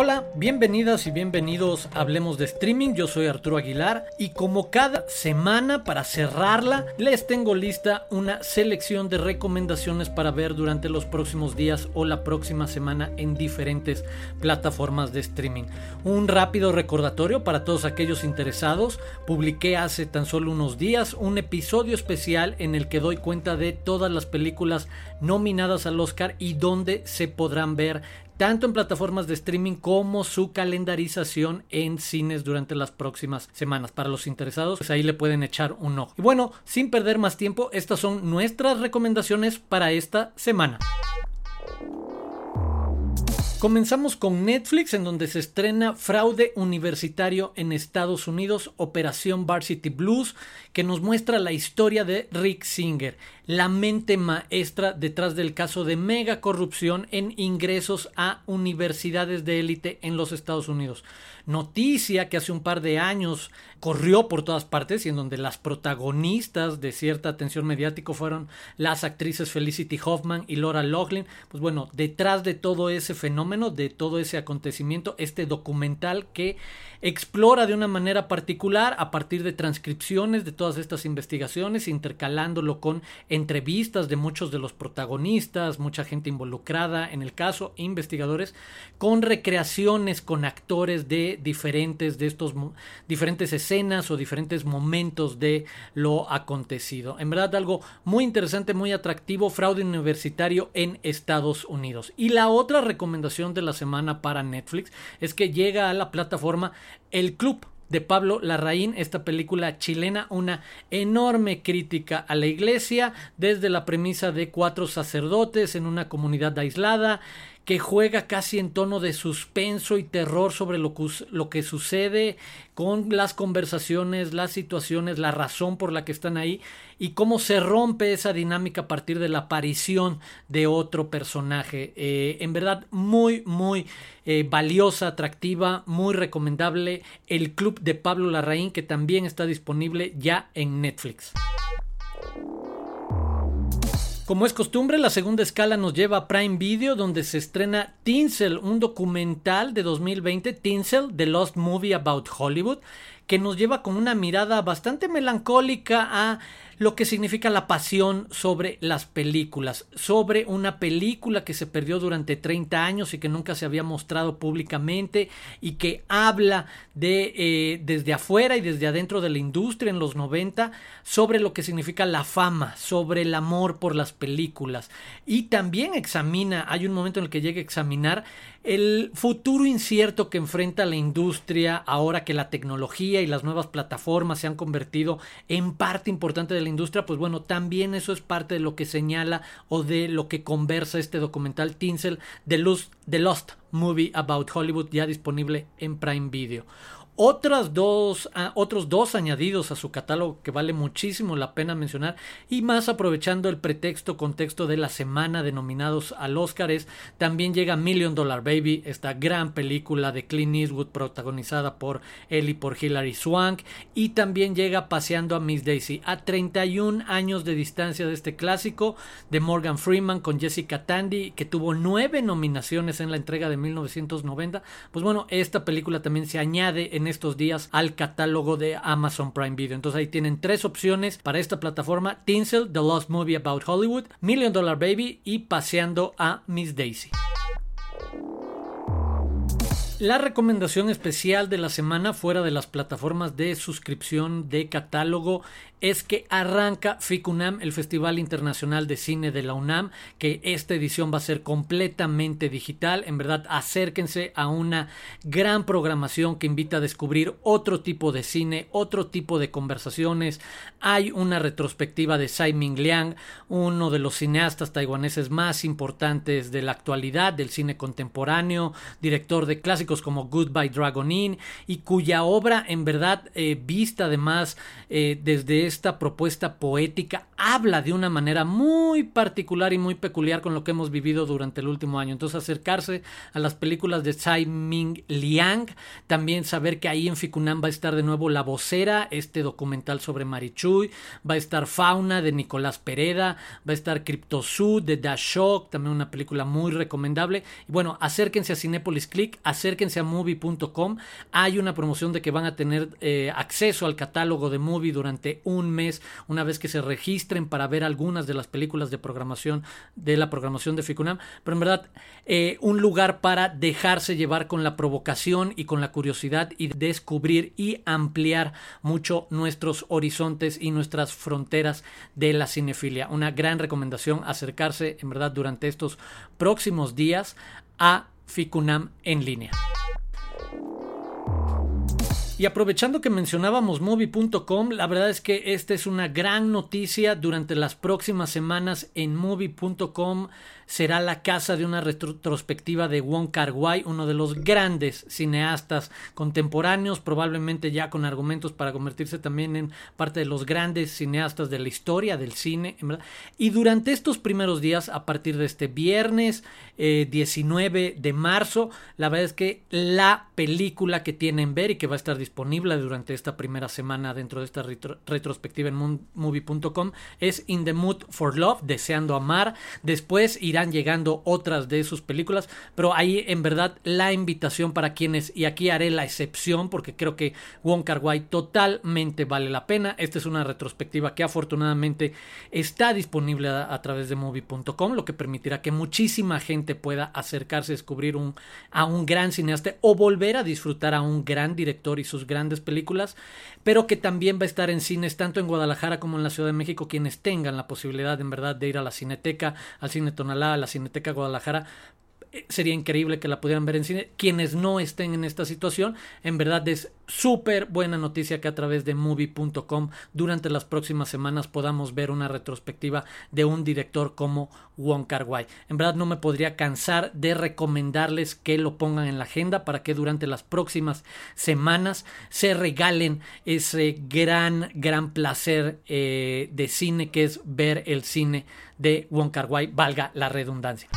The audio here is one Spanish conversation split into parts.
Hola, bienvenidas y bienvenidos a Hablemos de Streaming, yo soy Arturo Aguilar y como cada semana para cerrarla les tengo lista una selección de recomendaciones para ver durante los próximos días o la próxima semana en diferentes plataformas de streaming. Un rápido recordatorio para todos aquellos interesados, publiqué hace tan solo unos días un episodio especial en el que doy cuenta de todas las películas nominadas al Oscar y dónde se podrán ver tanto en plataformas de streaming como su calendarización en cines durante las próximas semanas. Para los interesados, pues ahí le pueden echar un ojo. Y bueno, sin perder más tiempo, estas son nuestras recomendaciones para esta semana. Comenzamos con Netflix, en donde se estrena Fraude Universitario en Estados Unidos, Operación Varsity Blues, que nos muestra la historia de Rick Singer, la mente maestra detrás del caso de mega corrupción en ingresos a universidades de élite en los Estados Unidos. Noticia que hace un par de años corrió por todas partes y en donde las protagonistas de cierta atención mediática fueron las actrices Felicity Hoffman y Laura Loughlin. Pues bueno, detrás de todo ese fenómeno, de todo ese acontecimiento, este documental que explora de una manera particular a partir de transcripciones de todas estas investigaciones, intercalándolo con entrevistas de muchos de los protagonistas, mucha gente involucrada en el caso, investigadores, con recreaciones con actores de diferentes de estos diferentes escenas o diferentes momentos de lo acontecido. En verdad algo muy interesante, muy atractivo, fraude universitario en Estados Unidos. Y la otra recomendación de la semana para Netflix es que llega a la plataforma El Club de Pablo Larraín, esta película chilena, una enorme crítica a la iglesia desde la premisa de cuatro sacerdotes en una comunidad aislada que juega casi en tono de suspenso y terror sobre lo que, lo que, sucede con las conversaciones, las situaciones, la razón por la que están ahí y cómo se rompe esa dinámica a partir de la aparición de otro personaje. Eh, en verdad, muy, muy eh, valiosa, atractiva, muy recomendable. El Club de Pablo Larraín, que también está disponible ya en Netflix. Como es costumbre, la segunda escala nos lleva a Prime Video, donde se estrena Tinsel, un documental de 2020, Tinsel, The Lost Movie About Hollywood, que nos lleva con una mirada bastante melancólica a lo que significa la pasión sobre las películas, sobre una película que se perdió durante 30 años y que nunca se había mostrado públicamente y que habla de eh, desde afuera y desde adentro de la industria en los 90 sobre lo que significa la fama, sobre el amor por las películas. Y también examina, hay un momento en el que llega a examinar el futuro incierto que enfrenta la industria ahora que la tecnología y las nuevas plataformas se han convertido en parte importante de la industria, pues bueno, también eso es parte de lo que señala o de lo que conversa este documental Tinsel The Lost, Movie About Hollywood ya disponible en Prime Video. Otras dos, ah, otros dos añadidos a su catálogo que vale muchísimo la pena mencionar y más aprovechando el pretexto contexto de la semana de nominados al Oscar es también llega Million Dollar Baby, esta gran película de Clint Eastwood protagonizada por él y por Hilary Swank y también llega Paseando a Miss Daisy. A 31 años de distancia de este clásico de Morgan Freeman con Jessica Tandy que tuvo nueve nominaciones en la entrega de 1990 pues bueno esta película también se añade en estos días al catálogo de Amazon Prime Video. Entonces ahí tienen tres opciones para esta plataforma: Tinsel, The Lost Movie About Hollywood, Million Dollar Baby y Paseando a Miss Daisy. La recomendación especial de la semana fuera de las plataformas de suscripción de catálogo es que arranca FICUNAM, el Festival Internacional de Cine de la UNAM, que esta edición va a ser completamente digital. En verdad, acérquense a una gran programación que invita a descubrir otro tipo de cine, otro tipo de conversaciones. Hay una retrospectiva de Tsai Ming Liang, uno de los cineastas taiwaneses más importantes de la actualidad del cine contemporáneo, director de clásicos como Goodbye Dragon Inn, y cuya obra en verdad eh, vista además eh, desde esta propuesta poética habla de una manera muy particular y muy peculiar con lo que hemos vivido durante el último año. Entonces acercarse a las películas de Tsai Ming Liang, también saber que ahí en Ficunam va a estar de nuevo La Vocera, este documental sobre Marichuy, va a estar Fauna de Nicolás Pereda, va a estar Cryptosud de Dash Shock, también una película muy recomendable. Y bueno, acérquense a Cinepolis Click, acérquense a movie.com, hay una promoción de que van a tener eh, acceso al catálogo de Movie durante un mes, una vez que se registren para ver algunas de las películas de programación de la programación de Ficunam, pero en verdad eh, un lugar para dejarse llevar con la provocación y con la curiosidad y descubrir y ampliar mucho nuestros horizontes y nuestras fronteras de la cinefilia. Una gran recomendación acercarse en verdad durante estos próximos días a Ficunam en línea. Y aprovechando que mencionábamos movie.com, la verdad es que esta es una gran noticia. Durante las próximas semanas en movie.com será la casa de una retrospectiva de Wong Kar uno de los grandes cineastas contemporáneos, probablemente ya con argumentos para convertirse también en parte de los grandes cineastas de la historia del cine. Y durante estos primeros días, a partir de este viernes 19 eh, de marzo, la verdad es que la película que tienen ver y que va a estar disponible durante esta primera semana dentro de esta retrospectiva en movie.com es In the Mood for Love, Deseando Amar. Después irá llegando otras de sus películas, pero ahí en verdad la invitación para quienes, y aquí haré la excepción porque creo que Wong Kar Wai totalmente vale la pena. Esta es una retrospectiva que afortunadamente está disponible a, través de movie.com, lo que permitirá que muchísima gente pueda acercarse a descubrir un, a un gran cineasta o volver a disfrutar a un gran director y sus grandes películas, pero que también va a estar en cines tanto en Guadalajara como en la Ciudad de México, quienes tengan la posibilidad en verdad de ir a la Cineteca, al Cine Tonalá, a la Cineteca Guadalajara, sería increíble que la pudieran ver en cine. Quienes no estén en esta situación, en verdad es súper buena noticia que a través de movie.com durante las próximas semanas podamos ver una retrospectiva de un director como Wong Kar. En verdad no me podría cansar de recomendarles que lo pongan en la agenda para que durante las próximas semanas se regalen ese gran, gran placer eh, de cine que es ver el cine de Wong Kar valga la redundancia.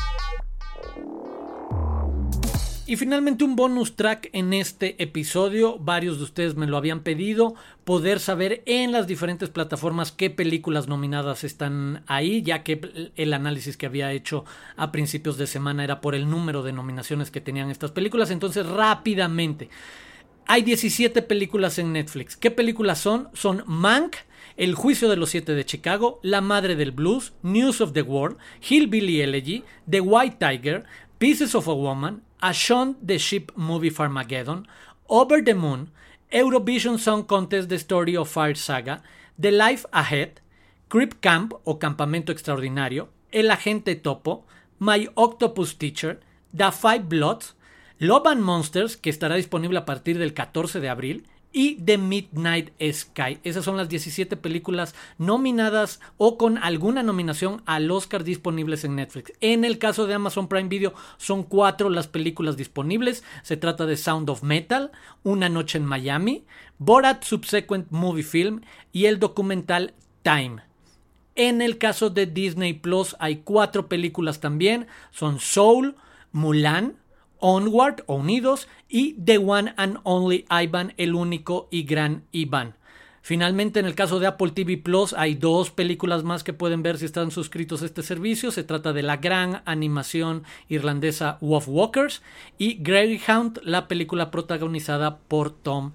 Y finalmente un bonus track en este episodio, varios de ustedes me lo habían pedido, poder saber en las diferentes plataformas qué películas nominadas están ahí, ya que el análisis que había hecho a principios de semana era por el número de nominaciones que tenían estas películas, entonces rápidamente. Hay 17 películas en Netflix. ¿Qué películas son? Son Mank, El juicio de los siete de Chicago, La madre del blues, News of the World, Hillbilly Elegy, The White Tiger, Pieces of a Woman, A Shaun the Ship Movie Farmageddon, Over the Moon, Eurovision Song Contest The Story of Fire Saga, The Life Ahead, Creep Camp o Campamento Extraordinario, El Agente Topo, My Octopus Teacher, The Five Bloods, Love and Monsters, que estará disponible a partir del 14 de abril, y The Midnight Sky. Esas son las 17 películas nominadas o con alguna nominación al Oscar disponibles en Netflix. En el caso de Amazon Prime Video son cuatro las películas disponibles. Se trata de Sound of Metal, Una Noche en Miami, Borat Subsequent Movie Film y el documental Time. En el caso de Disney Plus hay cuatro películas también. Son Soul, Mulan, Onward o Unidos y The One and Only Ivan, el único y gran Iván. Finalmente, en el caso de Apple TV Plus, hay dos películas más que pueden ver si están suscritos a este servicio. Se trata de la gran animación irlandesa Wolf Walkers y Greyhound, la película protagonizada por Tom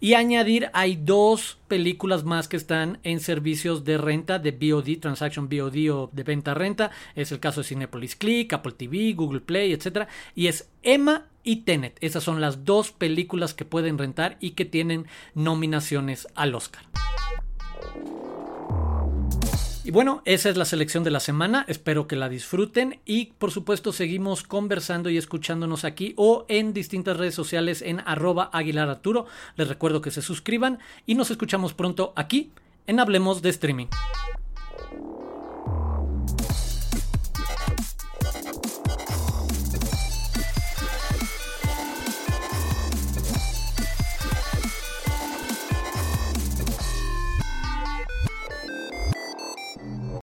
Y añadir, hay dos películas más que están en servicios de renta de VOD, Transaction VOD o de venta renta. Es el caso de Cinepolis Click, Apple TV, Google Play, etc. Y es Emma y Tenet. Esas son las dos películas que pueden rentar y que tienen nominaciones al Oscar. Y bueno, esa es la selección de la semana, espero que la disfruten y por supuesto seguimos conversando y escuchándonos aquí o en distintas redes sociales en arroba Aguilar Arturo. Les recuerdo que se suscriban y nos escuchamos pronto aquí en Hablemos de Streaming.